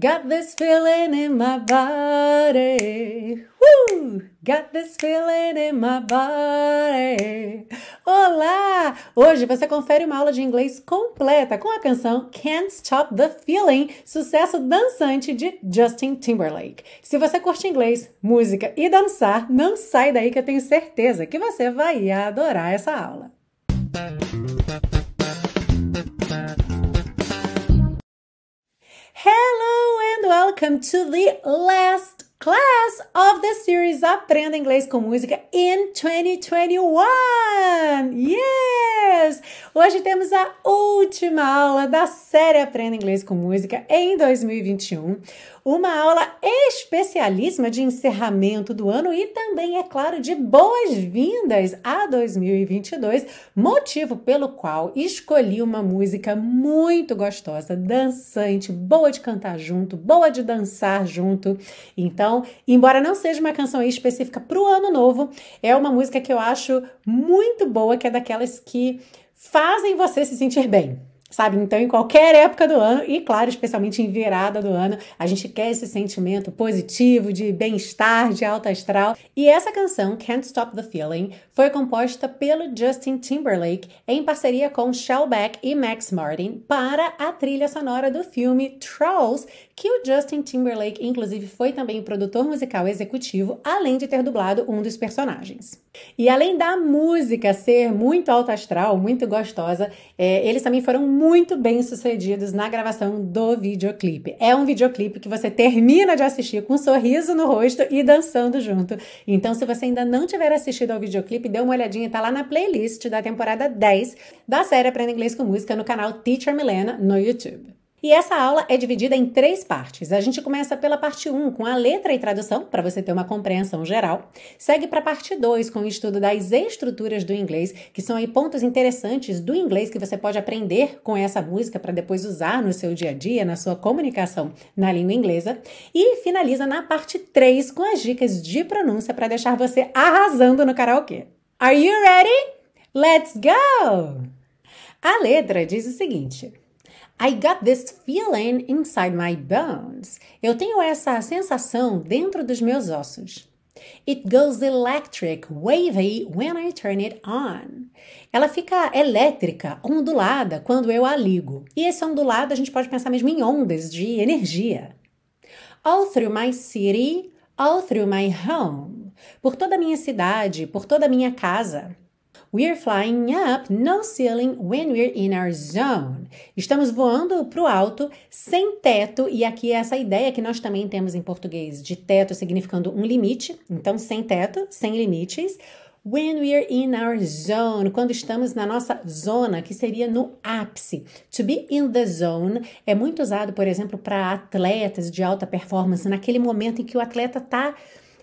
Got this feeling in my body. Woo! Got this feeling in my body. Olá! Hoje você confere uma aula de inglês completa com a canção Can't Stop the Feeling, sucesso dançante de Justin Timberlake. Se você curte inglês, música e dançar, não sai daí que eu tenho certeza que você vai adorar essa aula. Hello welcome to the last class of the series Aprenda Inglês com Música in 2021. Yes! Hoje temos a última aula da série Aprenda Inglês com Música em 2021 uma aula especialíssima de encerramento do ano e também, é claro, de boas-vindas a 2022, motivo pelo qual escolhi uma música muito gostosa, dançante, boa de cantar junto, boa de dançar junto. Então, embora não seja uma canção específica para o ano novo, é uma música que eu acho muito boa, que é daquelas que fazem você se sentir bem sabe? Então, em qualquer época do ano, e claro, especialmente em virada do ano, a gente quer esse sentimento positivo, de bem-estar, de alta astral. E essa canção, Can't Stop the Feeling, foi composta pelo Justin Timberlake em parceria com Shellback e Max Martin para a trilha sonora do filme Trolls, que o Justin Timberlake, inclusive, foi também o produtor musical executivo, além de ter dublado um dos personagens. E além da música ser muito alta astral, muito gostosa, é, eles também foram muito bem sucedidos na gravação do videoclipe. É um videoclipe que você termina de assistir com um sorriso no rosto e dançando junto. Então, se você ainda não tiver assistido ao videoclipe, dê uma olhadinha, tá lá na playlist da temporada 10 da série Aprenda Inglês com Música no canal Teacher Milena no YouTube. E essa aula é dividida em três partes. A gente começa pela parte 1, com a letra e tradução, para você ter uma compreensão geral. Segue para a parte 2, com o estudo das estruturas do inglês, que são aí pontos interessantes do inglês que você pode aprender com essa música para depois usar no seu dia a dia, na sua comunicação na língua inglesa. E finaliza na parte 3 com as dicas de pronúncia para deixar você arrasando no karaokê. Are you ready? Let's go! A letra diz o seguinte. I got this feeling inside my bones. Eu tenho essa sensação dentro dos meus ossos. It goes electric, wavy when I turn it on. Ela fica elétrica, ondulada quando eu a ligo. E esse ondulado a gente pode pensar mesmo em ondas de energia. All through my city, all through my home. Por toda a minha cidade, por toda a minha casa. We're flying up, no ceiling when we're in our zone. Estamos voando para o alto, sem teto, e aqui é essa ideia que nós também temos em português de teto significando um limite, então sem teto, sem limites. When we're in our zone, quando estamos na nossa zona, que seria no ápice. To be in the zone é muito usado, por exemplo, para atletas de alta performance, naquele momento em que o atleta está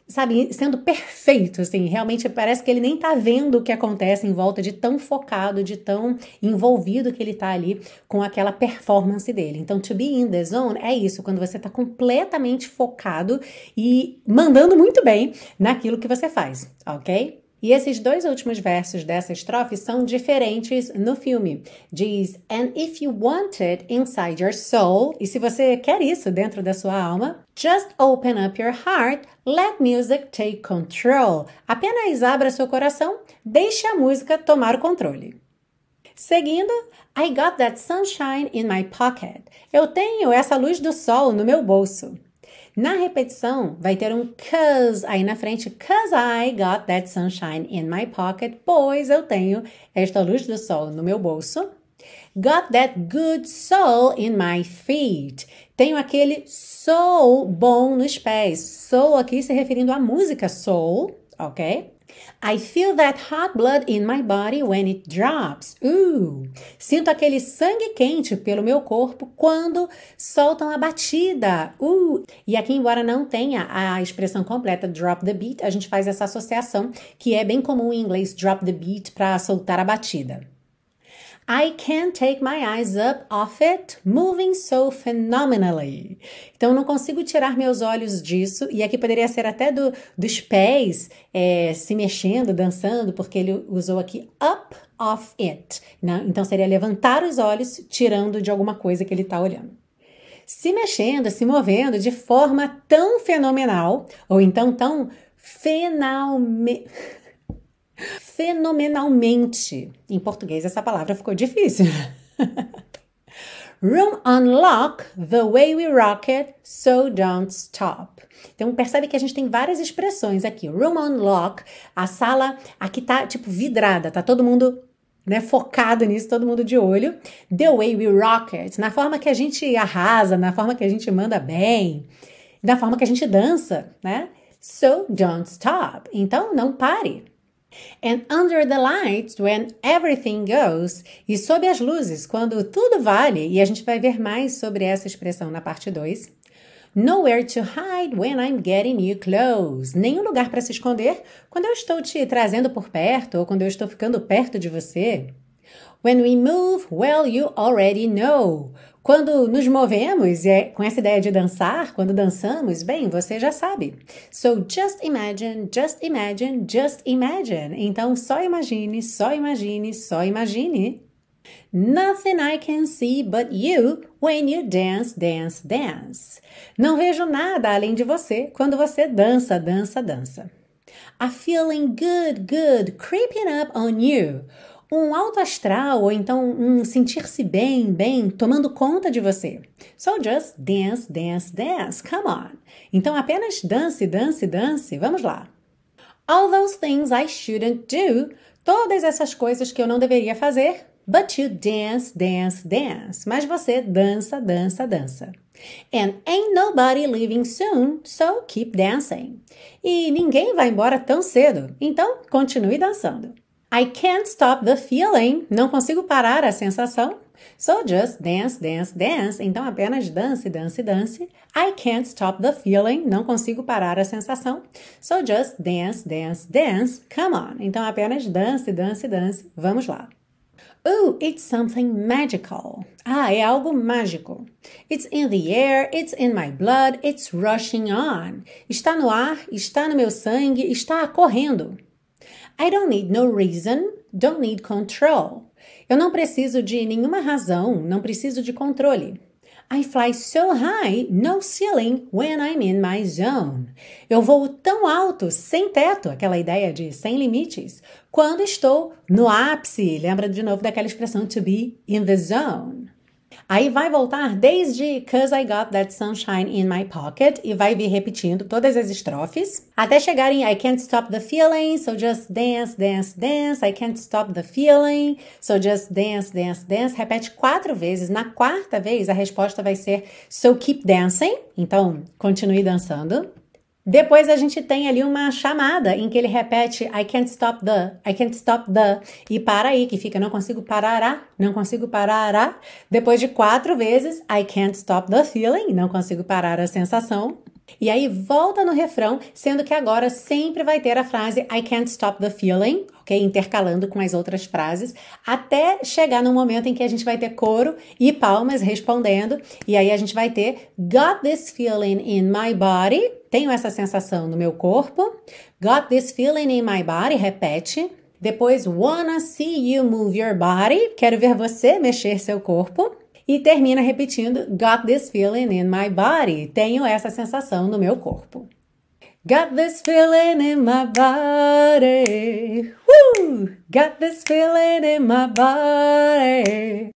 sabe, sendo perfeito, assim, realmente parece que ele nem tá vendo o que acontece em volta de tão focado, de tão envolvido que ele tá ali com aquela performance dele. Então, to be in the zone é isso, quando você tá completamente focado e mandando muito bem naquilo que você faz, ok? E esses dois últimos versos dessa estrofe são diferentes no filme. Diz: And if you want it inside your soul, e se você quer isso dentro da sua alma, just open up your heart, let music take control. Apenas abra seu coração, deixe a música tomar o controle. Seguindo, I got that sunshine in my pocket. Eu tenho essa luz do sol no meu bolso. Na repetição, vai ter um cause aí na frente, cause I got that sunshine in my pocket, pois eu tenho esta luz do sol no meu bolso. Got that good soul in my feet. Tenho aquele soul bom nos pés. Soul aqui se referindo à música soul, ok? I feel that hot blood in my body when it drops. Sinto aquele sangue quente pelo meu corpo quando soltam a batida. E aqui, embora não tenha a expressão completa drop the beat, a gente faz essa associação que é bem comum em inglês drop the beat para soltar a batida. I can't take my eyes up off it, moving so phenomenally. Então, não consigo tirar meus olhos disso, e aqui poderia ser até do, dos pés é, se mexendo, dançando, porque ele usou aqui up off it. Né? Então, seria levantar os olhos, tirando de alguma coisa que ele está olhando. se mexendo, se movendo de forma tão fenomenal, ou então tão fenalme... fenomenalmente. Em português essa palavra ficou difícil. Room unlock the way we rock it, so don't stop. Então percebe que a gente tem várias expressões aqui. Room unlock, a sala aqui tá tipo vidrada, tá todo mundo né, focado nisso, todo mundo de olho. The way we rock it, na forma que a gente arrasa, na forma que a gente manda bem, na forma que a gente dança, né? So don't stop. Então não pare. And under the lights, when everything goes, e sob as luzes, quando tudo vale, e a gente vai ver mais sobre essa expressão na parte 2. Nowhere to hide when I'm getting you close. Nenhum lugar para se esconder quando eu estou te trazendo por perto ou quando eu estou ficando perto de você. When we move, well, you already know. Quando nos movemos, é com essa ideia de dançar, quando dançamos, bem, você já sabe. So just imagine, just imagine, just imagine. Então só imagine, só imagine, só imagine. Nothing I can see but you when you dance, dance, dance. Não vejo nada além de você quando você dança, dança, dança. A feeling good, good creeping up on you um alto astral ou então um sentir-se bem, bem, tomando conta de você. So just dance, dance, dance. Come on. Então apenas dance, dance, dance. Vamos lá. All those things I shouldn't do. Todas essas coisas que eu não deveria fazer. But you dance, dance, dance. Mas você dança, dança, dança. And ain't nobody leaving soon, so keep dancing. E ninguém vai embora tão cedo, então continue dançando. I can't stop the feeling. Não consigo parar a sensação. So just dance, dance, dance. Então apenas dance, dance, dance. I can't stop the feeling. Não consigo parar a sensação. So just dance, dance, dance. Come on. Então apenas dance, dance, dance. Vamos lá. Oh, it's something magical. Ah, é algo mágico. It's in the air, it's in my blood, it's rushing on. Está no ar, está no meu sangue, está correndo. I don't need no reason, don't need control. Eu não preciso de nenhuma razão, não preciso de controle. I fly so high, no ceiling when I'm in my zone. Eu voo tão alto, sem teto, aquela ideia de sem limites, quando estou no ápice. Lembra de novo daquela expressão to be in the zone. Aí vai voltar desde Cause I Got That Sunshine in My Pocket e vai vir repetindo todas as estrofes até chegar em I Can't Stop the Feeling, so just dance, dance, dance. I Can't Stop the Feeling, so just dance, dance, dance. Repete quatro vezes. Na quarta vez a resposta vai ser So keep dancing. Então continue dançando. Depois a gente tem ali uma chamada em que ele repete I can't stop the, I can't stop the e para aí, que fica não consigo parar, não consigo parar. Depois de quatro vezes I can't stop the feeling, não consigo parar a sensação. E aí volta no refrão, sendo que agora sempre vai ter a frase I can't stop the feeling, ok? Intercalando com as outras frases, até chegar no momento em que a gente vai ter coro e palmas respondendo, e aí a gente vai ter Got this feeling in my body, tenho essa sensação no meu corpo. Got this feeling in my body, repete. Depois, wanna see you move your body, quero ver você mexer seu corpo. E termina repetindo Got this feeling in my body. Tenho essa sensação no meu corpo. Got this feeling in my body. Woo! Got this feeling in my body.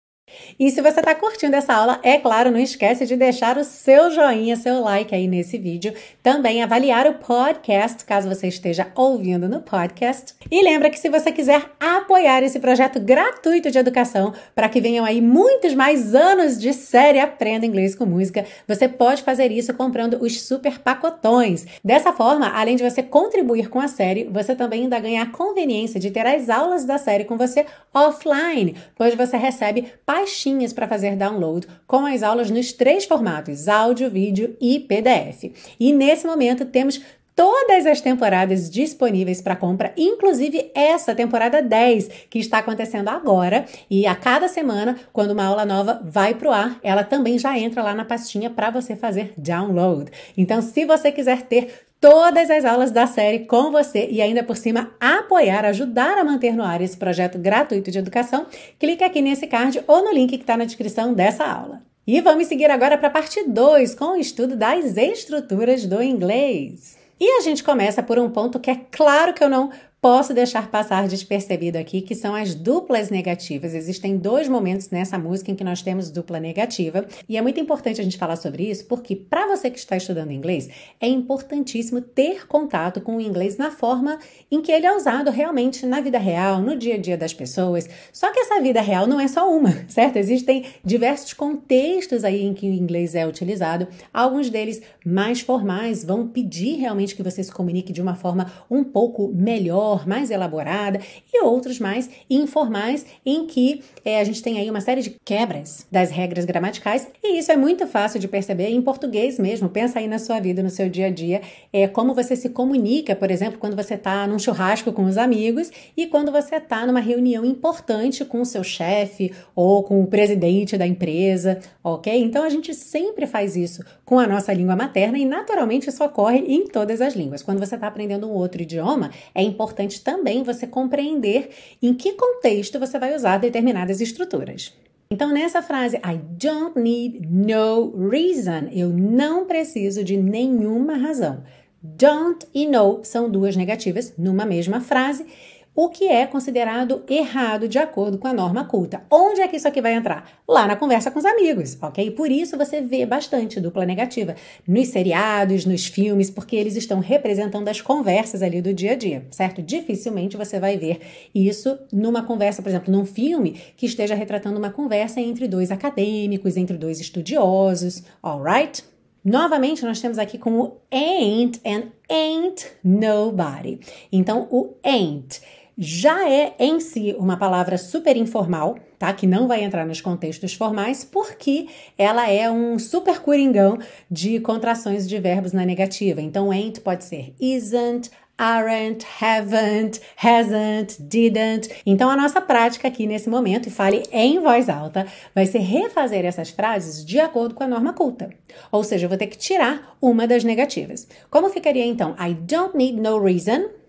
E se você está curtindo essa aula, é claro, não esquece de deixar o seu joinha, seu like aí nesse vídeo. Também avaliar o podcast, caso você esteja ouvindo no podcast. E lembra que se você quiser apoiar esse projeto gratuito de educação, para que venham aí muitos mais anos de série Aprenda Inglês com Música, você pode fazer isso comprando os super pacotões. Dessa forma, além de você contribuir com a série, você também ainda ganha a conveniência de ter as aulas da série com você offline, pois você recebe pastinhas para fazer download com as aulas nos três formatos: áudio, vídeo e PDF. E nesse momento temos todas as temporadas disponíveis para compra, inclusive essa temporada 10 que está acontecendo agora. E a cada semana, quando uma aula nova vai para o ar, ela também já entra lá na pastinha para você fazer download. Então, se você quiser ter todas as aulas da série com você e ainda por cima apoiar, ajudar a manter no ar esse projeto gratuito de educação, clique aqui nesse card ou no link que está na descrição dessa aula. E vamos seguir agora para a parte 2 com o estudo das estruturas do inglês. E a gente começa por um ponto que é claro que eu não posso deixar passar despercebido aqui, que são as duplas negativas. Existem dois momentos nessa música em que nós temos dupla negativa, e é muito importante a gente falar sobre isso, porque para você que está estudando inglês, é importantíssimo ter contato com o inglês na forma em que ele é usado realmente na vida real, no dia a dia das pessoas. Só que essa vida real não é só uma, certo? Existem diversos contextos aí em que o inglês é utilizado. Alguns deles mais formais vão pedir realmente que você se comunique de uma forma um pouco melhor maior, mais elaborada, e outros mais informais, em que é, a gente tem aí uma série de quebras das regras gramaticais, e isso é muito fácil de perceber em português mesmo. Pensa aí na sua vida, no seu dia a dia, é, como você se comunica, por exemplo, quando você está num churrasco com os amigos e quando você está numa reunião importante com o seu chefe ou com o presidente da empresa, ok? Então a gente sempre faz isso com a nossa língua materna e naturalmente isso ocorre em todas as línguas. Quando você está aprendendo um outro idioma, é importante importante também você compreender em que contexto você vai usar determinadas estruturas. Então, nessa frase, I don't need no reason, eu não preciso de nenhuma razão. Don't e no são duas negativas numa mesma frase o que é considerado errado de acordo com a norma culta. Onde é que isso aqui vai entrar? Lá na conversa com os amigos, ok? Por isso você vê bastante dupla negativa nos seriados, nos filmes, porque eles estão representando as conversas ali do dia a dia, certo? Dificilmente você vai ver isso numa conversa, por exemplo, num filme que esteja retratando uma conversa entre dois acadêmicos, entre dois estudiosos, alright? Novamente, nós temos aqui com o ain't and ain't nobody. Então, o ain't já é em si uma palavra super informal, tá? Que não vai entrar nos contextos formais, porque ela é um super coringão de contrações de verbos na negativa. Então, ain't pode ser isn't, aren't, haven't, hasn't, didn't. Então a nossa prática aqui nesse momento, e fale em voz alta, vai ser refazer essas frases de acordo com a norma culta. Ou seja, eu vou ter que tirar uma das negativas. Como ficaria então? I don't need no reason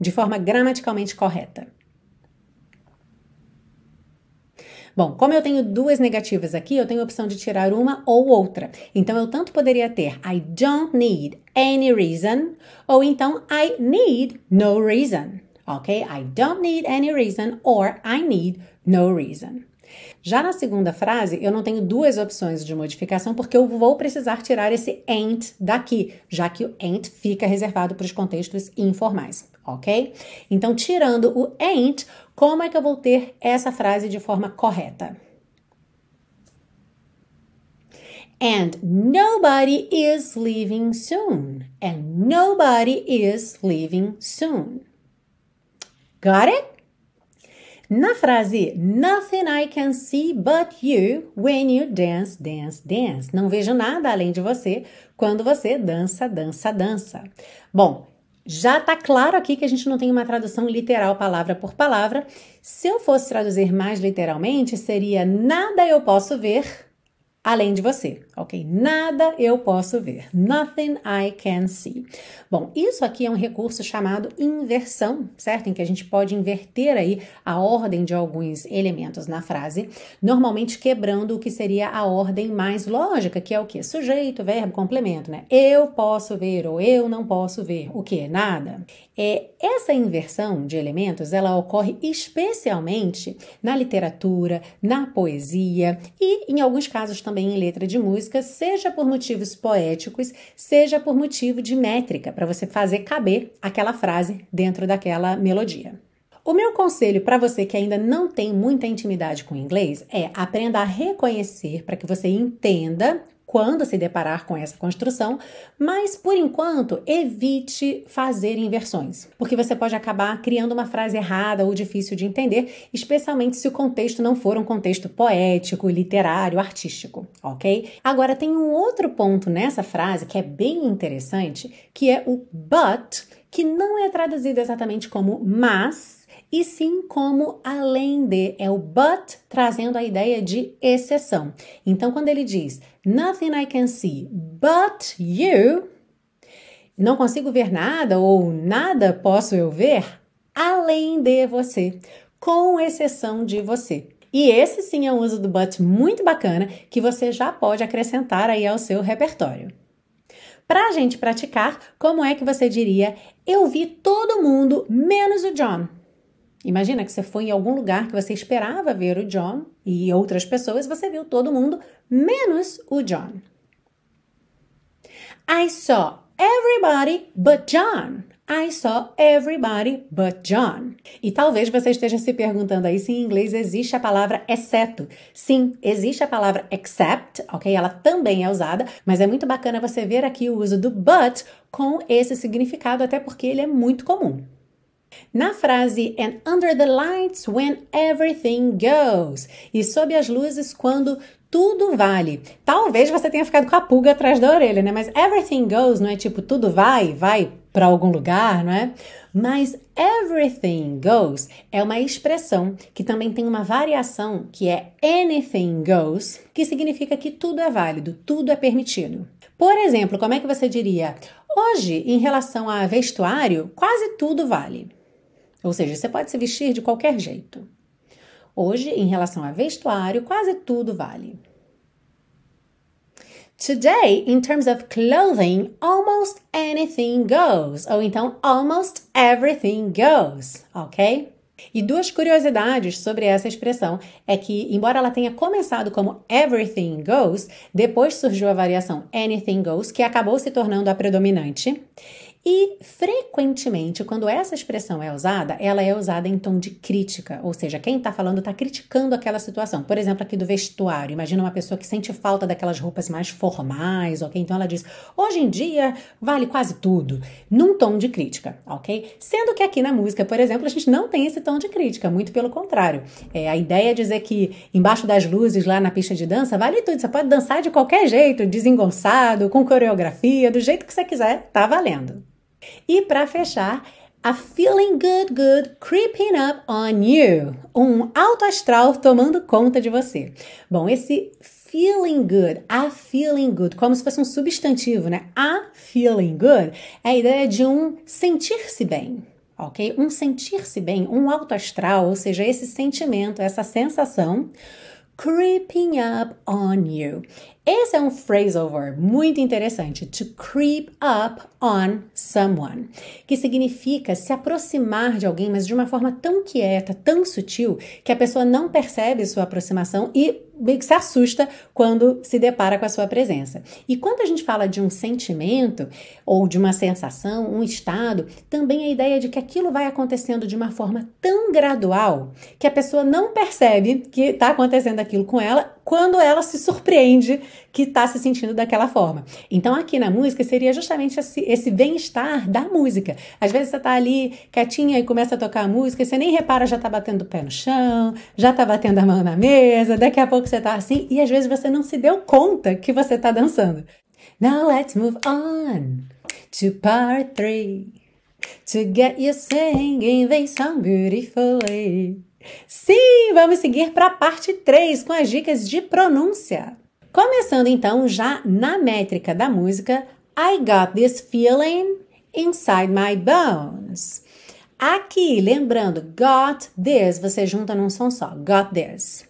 de forma gramaticalmente correta. Bom, como eu tenho duas negativas aqui, eu tenho a opção de tirar uma ou outra. Então eu tanto poderia ter I don't need any reason ou então I need no reason. Ok? I don't need any reason or I need no reason. Já na segunda frase, eu não tenho duas opções de modificação porque eu vou precisar tirar esse ain't daqui, já que o ain't fica reservado para os contextos informais, ok? Então, tirando o ain't, como é que eu vou ter essa frase de forma correta? And nobody is leaving soon. And nobody is leaving soon. Got it? Na frase Nothing I can see but you when you dance, dance, dance. Não vejo nada além de você quando você dança, dança, dança. Bom, já tá claro aqui que a gente não tem uma tradução literal palavra por palavra. Se eu fosse traduzir mais literalmente, seria nada eu posso ver além de você, ok? Nada eu posso ver. Nothing I can see. Bom, isso aqui é um recurso chamado inversão, certo? Em que a gente pode inverter aí a ordem de alguns elementos na frase, normalmente quebrando o que seria a ordem mais lógica, que é o que? Sujeito, verbo, complemento, né? Eu posso ver ou eu não posso ver. O que? Nada. É, essa inversão de elementos, ela ocorre especialmente na literatura, na poesia e, em alguns casos, também também em letra de música, seja por motivos poéticos, seja por motivo de métrica, para você fazer caber aquela frase dentro daquela melodia. O meu conselho para você que ainda não tem muita intimidade com inglês é aprenda a reconhecer para que você entenda quando se deparar com essa construção, mas por enquanto evite fazer inversões, porque você pode acabar criando uma frase errada ou difícil de entender, especialmente se o contexto não for um contexto poético, literário, artístico, ok? Agora tem um outro ponto nessa frase que é bem interessante, que é o but, que não é traduzido exatamente como mas, e sim como além de. É o but trazendo a ideia de exceção. Então, quando ele diz Nothing I can see but you, não consigo ver nada ou nada posso eu ver além de você, com exceção de você. E esse sim é um uso do but muito bacana que você já pode acrescentar aí ao seu repertório. Para a gente praticar, como é que você diria: Eu vi todo mundo menos o John? Imagina que você foi em algum lugar que você esperava ver o John e outras pessoas, você viu todo mundo menos o John. I saw everybody but John. I saw everybody but John. E talvez você esteja se perguntando aí se em inglês existe a palavra exceto. Sim, existe a palavra except, ok? Ela também é usada, mas é muito bacana você ver aqui o uso do but com esse significado, até porque ele é muito comum. Na frase And under the lights when everything goes. E sob as luzes quando tudo vale. Talvez você tenha ficado com a pulga atrás da orelha, né? Mas everything goes não é tipo tudo vai, vai para algum lugar, não é? Mas everything goes é uma expressão que também tem uma variação que é anything goes, que significa que tudo é válido, tudo é permitido. Por exemplo, como é que você diria? Hoje, em relação a vestuário, quase tudo vale. Ou seja, você pode se vestir de qualquer jeito. Hoje, em relação a vestuário, quase tudo vale. Today, in terms of clothing, almost anything goes. Ou então, almost everything goes, ok? E duas curiosidades sobre essa expressão é que, embora ela tenha começado como everything goes, depois surgiu a variação anything goes, que acabou se tornando a predominante. E frequentemente, quando essa expressão é usada, ela é usada em tom de crítica, ou seja, quem está falando está criticando aquela situação. Por exemplo, aqui do vestuário, imagina uma pessoa que sente falta daquelas roupas mais formais, ok? Então ela diz: hoje em dia vale quase tudo, num tom de crítica, ok? Sendo que aqui na música, por exemplo, a gente não tem esse tom de crítica, muito pelo contrário. É, a ideia é dizer que embaixo das luzes lá na pista de dança vale tudo, você pode dançar de qualquer jeito, desengonçado, com coreografia, do jeito que você quiser, tá valendo. E para fechar, a feeling good good creeping up on you. Um alto astral tomando conta de você. Bom, esse feeling good, a feeling good, como se fosse um substantivo, né? A feeling good é a ideia de um sentir-se bem, ok? Um sentir-se bem, um alto astral, ou seja, esse sentimento, essa sensação creeping up on you. Esse é um phrasal verb muito interessante, to creep up on someone, que significa se aproximar de alguém, mas de uma forma tão quieta, tão sutil, que a pessoa não percebe sua aproximação e se assusta quando se depara com a sua presença. E quando a gente fala de um sentimento ou de uma sensação, um estado, também a ideia de que aquilo vai acontecendo de uma forma tão gradual que a pessoa não percebe que está acontecendo aquilo com ela quando ela se surpreende que está se sentindo daquela forma. Então, aqui na música seria justamente esse, esse bem-estar da música. Às vezes você está ali quietinha e começa a tocar a música e você nem repara, já está batendo o pé no chão, já está batendo a mão na mesa, daqui a pouco você está assim e às vezes você não se deu conta que você está dançando. Now let's move on to part three. To get you singing they song beautifully. Sim, vamos seguir para a parte 3 com as dicas de pronúncia. Começando então já na métrica da música I got this feeling inside my bones. Aqui, lembrando, got this, você junta num som só, got this.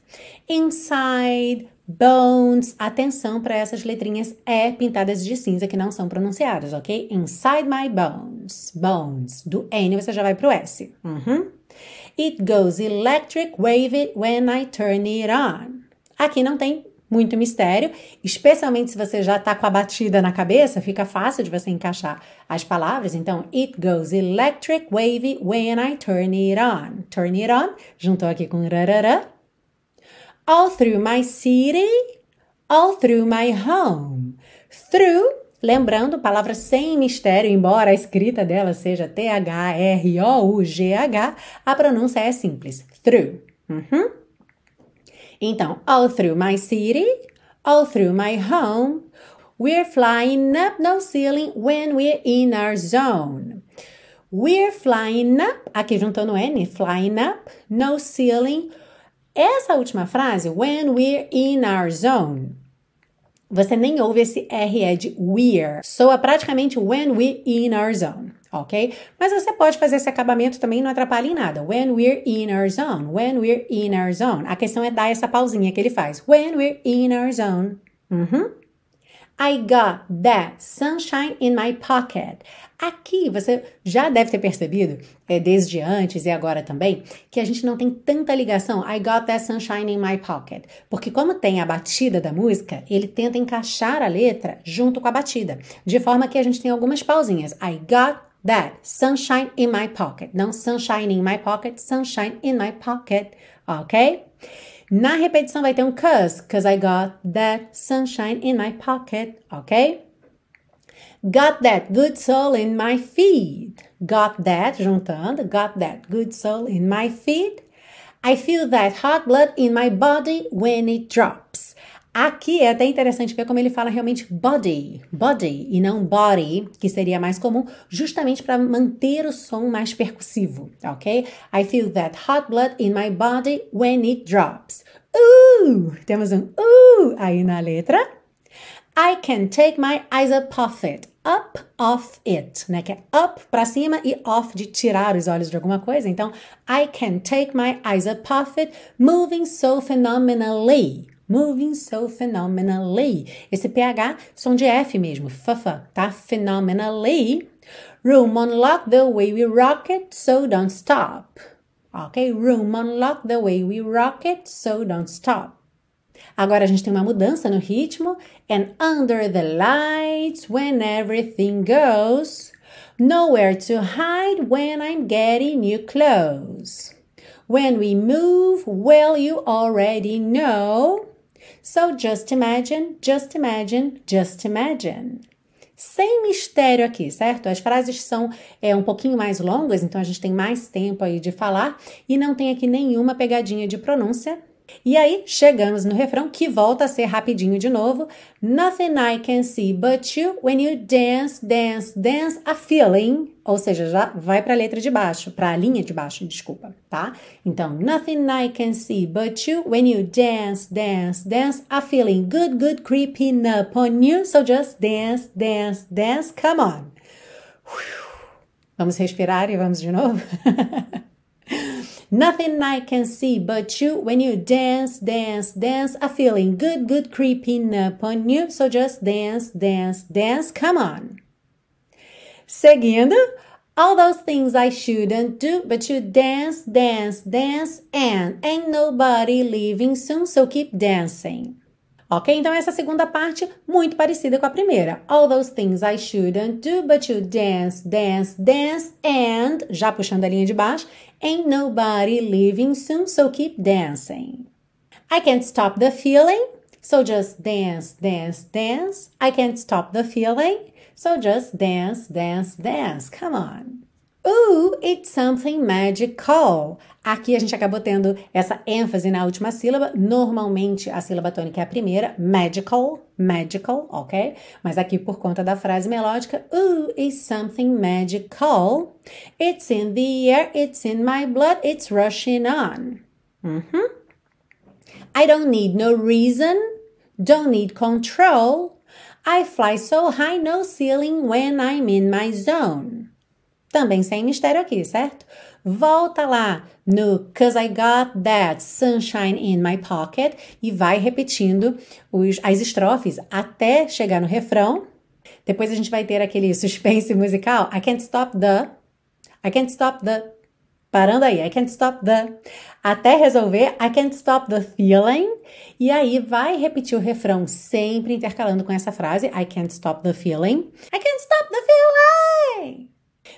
Inside, bones, atenção para essas letrinhas E pintadas de cinza que não são pronunciadas, ok? Inside my bones, bones. Do N você já vai pro S. Uhum. It goes electric wavy when I turn it on. Aqui não tem muito mistério, especialmente se você já está com a batida na cabeça, fica fácil de você encaixar as palavras. Então, it goes electric wavy when I turn it on. Turn it on, juntou aqui com rarara. All through my city, all through my home. Through Lembrando, palavra sem mistério, embora a escrita dela seja T-H-R-O-U-G-H, a pronúncia é simples. Through. Uhum. Então, all through my city, all through my home, we're flying up no ceiling when we're in our zone. We're flying up, aqui juntando N, flying up, no ceiling. Essa última frase, when we're in our zone, você nem ouve esse R é de we're. Soa praticamente when we're in our zone, ok? Mas você pode fazer esse acabamento também, não atrapalha em nada. When we're in our zone. When we're in our zone. A questão é dar essa pausinha que ele faz. When we're in our zone. Uhum. I got that sunshine in my pocket. Aqui você já deve ter percebido, é, desde antes e agora também, que a gente não tem tanta ligação. I got that sunshine in my pocket. Porque, como tem a batida da música, ele tenta encaixar a letra junto com a batida, de forma que a gente tem algumas pausinhas. I got that sunshine in my pocket. Não sunshine in my pocket, sunshine in my pocket. Ok? Na repetição vai ter um cause, cause I got that sunshine in my pocket, ok? Got that good soul in my feet. Got that, juntando, got that good soul in my feet. I feel that hot blood in my body when it drops. Aqui é até interessante ver como ele fala realmente body, body e não body, que seria mais comum, justamente para manter o som mais percussivo, ok? I feel that hot blood in my body when it drops. Uh! Temos um uh aí na letra. I can take my eyes up off it. Up off it, né? Que é up para cima e off de tirar os olhos de alguma coisa. Então, I can take my eyes up off it, moving so phenomenally. Moving so phenomenally. Esse PH, som de F mesmo, fafa, tá? Phenomenally. Room unlock the way we rock it, so don't stop. Ok? Room unlock the way we rock it, so don't stop. Agora a gente tem uma mudança no ritmo. And under the lights, when everything goes, nowhere to hide when I'm getting you close. When we move, well, you already know. So just imagine, just imagine, just imagine. Sem mistério aqui, certo? As frases são é, um pouquinho mais longas, então a gente tem mais tempo aí de falar e não tem aqui nenhuma pegadinha de pronúncia. E aí, chegamos no refrão que volta a ser rapidinho de novo. Nothing I can see but you when you dance, dance, dance a feeling. Ou seja, já vai para a letra de baixo, para a linha de baixo, desculpa, tá? Então, nothing I can see but you when you dance, dance, dance a feeling good, good creeping up on you. So just dance, dance, dance. Come on. Vamos respirar e vamos de novo? Nothing I can see but you when you dance, dance, dance. A feeling good, good creeping up on you. So just dance, dance, dance. Come on. Seguindo, all those things I shouldn't do, but you dance, dance, dance, and ain't nobody leaving soon, so keep dancing. Ok? Então, essa segunda parte, muito parecida com a primeira. All those things I shouldn't do, but you dance, dance, dance, and, já puxando a linha de baixo, ain't nobody leaving soon, so keep dancing. I can't stop the feeling, so just dance, dance, dance. I can't stop the feeling, so just dance, dance, dance. Come on. Ooh, it's something magical. Aqui a gente acabou tendo essa ênfase na última sílaba. Normalmente a sílaba tônica é a primeira, magical, magical, ok? Mas aqui por conta da frase melódica, ooh, it's something magical. It's in the air, it's in my blood, it's rushing on. Uhum. I don't need no reason, don't need control. I fly so high, no ceiling when I'm in my zone. Também sem mistério aqui, certo? Volta lá no Cause I Got That Sunshine in My Pocket e vai repetindo os, as estrofes até chegar no refrão. Depois a gente vai ter aquele suspense musical. I can't stop the. I can't stop the. Parando aí. I can't stop the. Até resolver. I can't stop the feeling. E aí vai repetir o refrão sempre intercalando com essa frase. I can't stop the feeling. I can't stop the feeling.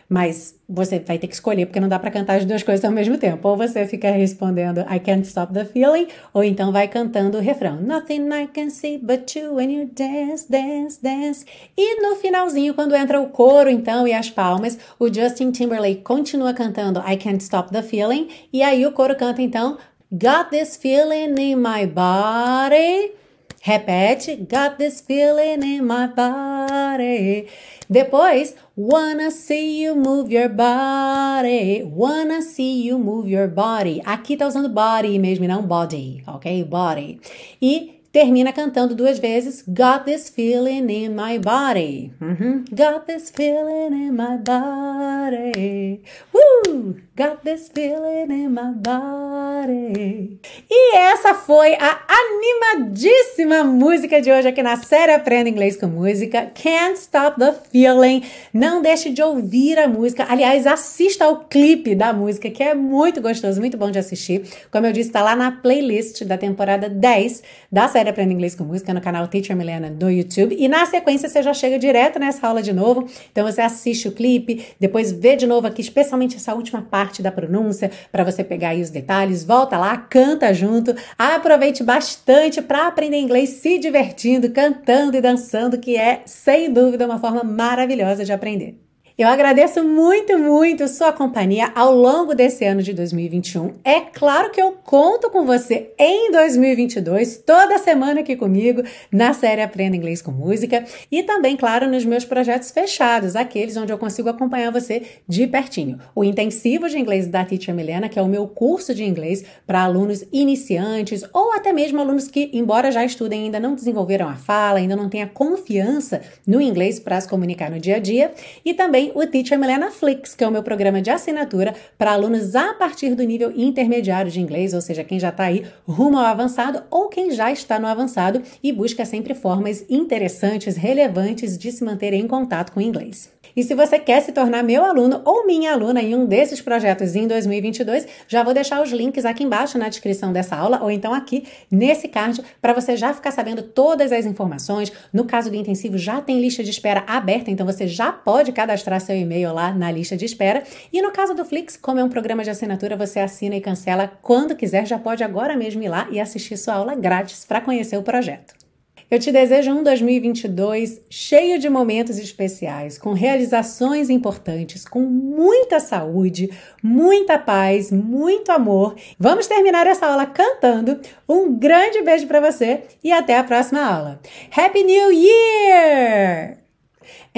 Mas você vai ter que escolher, porque não dá para cantar as duas coisas ao mesmo tempo. Ou você fica respondendo I can't stop the feeling, ou então vai cantando o refrão Nothing I can see but you when you dance, dance, dance. E no finalzinho, quando entra o coro, então, e as palmas, o Justin Timberlake continua cantando I can't stop the feeling, e aí o coro canta então Got this feeling in my body. Repete, got this feeling in my body. Depois, wanna see you move your body. Wanna see you move your body. Aqui tá usando body mesmo, não body, ok? Body. E termina cantando duas vezes Got this feeling in my body. Uhum. Got this feeling in my body. Woo! Got this feeling in my body. E essa foi a animadíssima música de hoje aqui na série Aprenda Inglês com Música. Can't Stop the Feeling. Não deixe de ouvir a música. Aliás, assista ao clipe da música, que é muito gostoso, muito bom de assistir. Como eu disse, está lá na playlist da temporada 10 da série Aprenda Inglês com Música no canal Teacher Milena do YouTube. E na sequência você já chega direto nessa aula de novo. Então você assiste o clipe, depois vê de novo aqui, especialmente essa última parte da pronúncia para você pegar aí os detalhes. Volta lá, canta junto. Aproveite bastante para aprender inglês se divertindo, cantando e dançando, que é sem dúvida uma forma maravilhosa de aprender. Eu agradeço muito, muito sua companhia ao longo desse ano de 2021. É claro que eu conto com você em 2022, toda semana aqui comigo, na série Aprenda Inglês com Música e também, claro, nos meus projetos fechados, aqueles onde eu consigo acompanhar você de pertinho. O Intensivo de Inglês da Teacher Milena, que é o meu curso de inglês para alunos iniciantes ou até mesmo alunos que, embora já estudem, ainda não desenvolveram a fala, ainda não têm a confiança no inglês para se comunicar no dia a dia, e também o Teacher Milena Flix, que é o meu programa de assinatura para alunos a partir do nível intermediário de inglês, ou seja, quem já está aí rumo ao avançado ou quem já está no avançado e busca sempre formas interessantes, relevantes de se manter em contato com o inglês. E se você quer se tornar meu aluno ou minha aluna em um desses projetos em 2022, já vou deixar os links aqui embaixo na descrição dessa aula ou então aqui nesse card para você já ficar sabendo todas as informações. No caso do intensivo, já tem lista de espera aberta, então você já pode cadastrar seu e-mail lá na lista de espera. E no caso do Flix, como é um programa de assinatura, você assina e cancela quando quiser, já pode agora mesmo ir lá e assistir sua aula grátis para conhecer o projeto. Eu te desejo um 2022 cheio de momentos especiais, com realizações importantes, com muita saúde, muita paz, muito amor. Vamos terminar essa aula cantando. Um grande beijo para você e até a próxima aula. Happy New Year!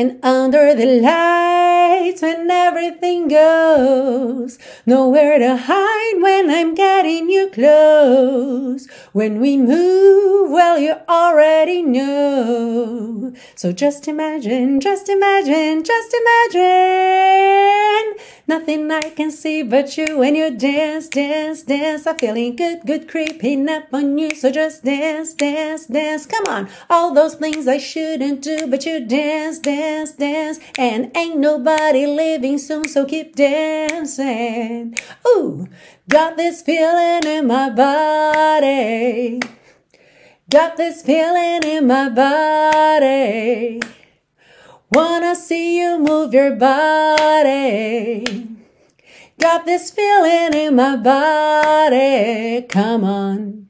And under the lights when everything goes, nowhere to hide when I'm getting you close. When we move, well, you already know. So just imagine, just imagine, just imagine. Nothing I can see but you when you dance, dance, dance. I'm feeling good, good creeping up on you. So just dance, dance, dance. Come on. All those things I shouldn't do, but you dance, dance, dance. And ain't nobody living soon, so keep dancing. Ooh, got this feeling in my body. Got this feeling in my body. Wanna see you move your body. Got this feeling in my body. Come on.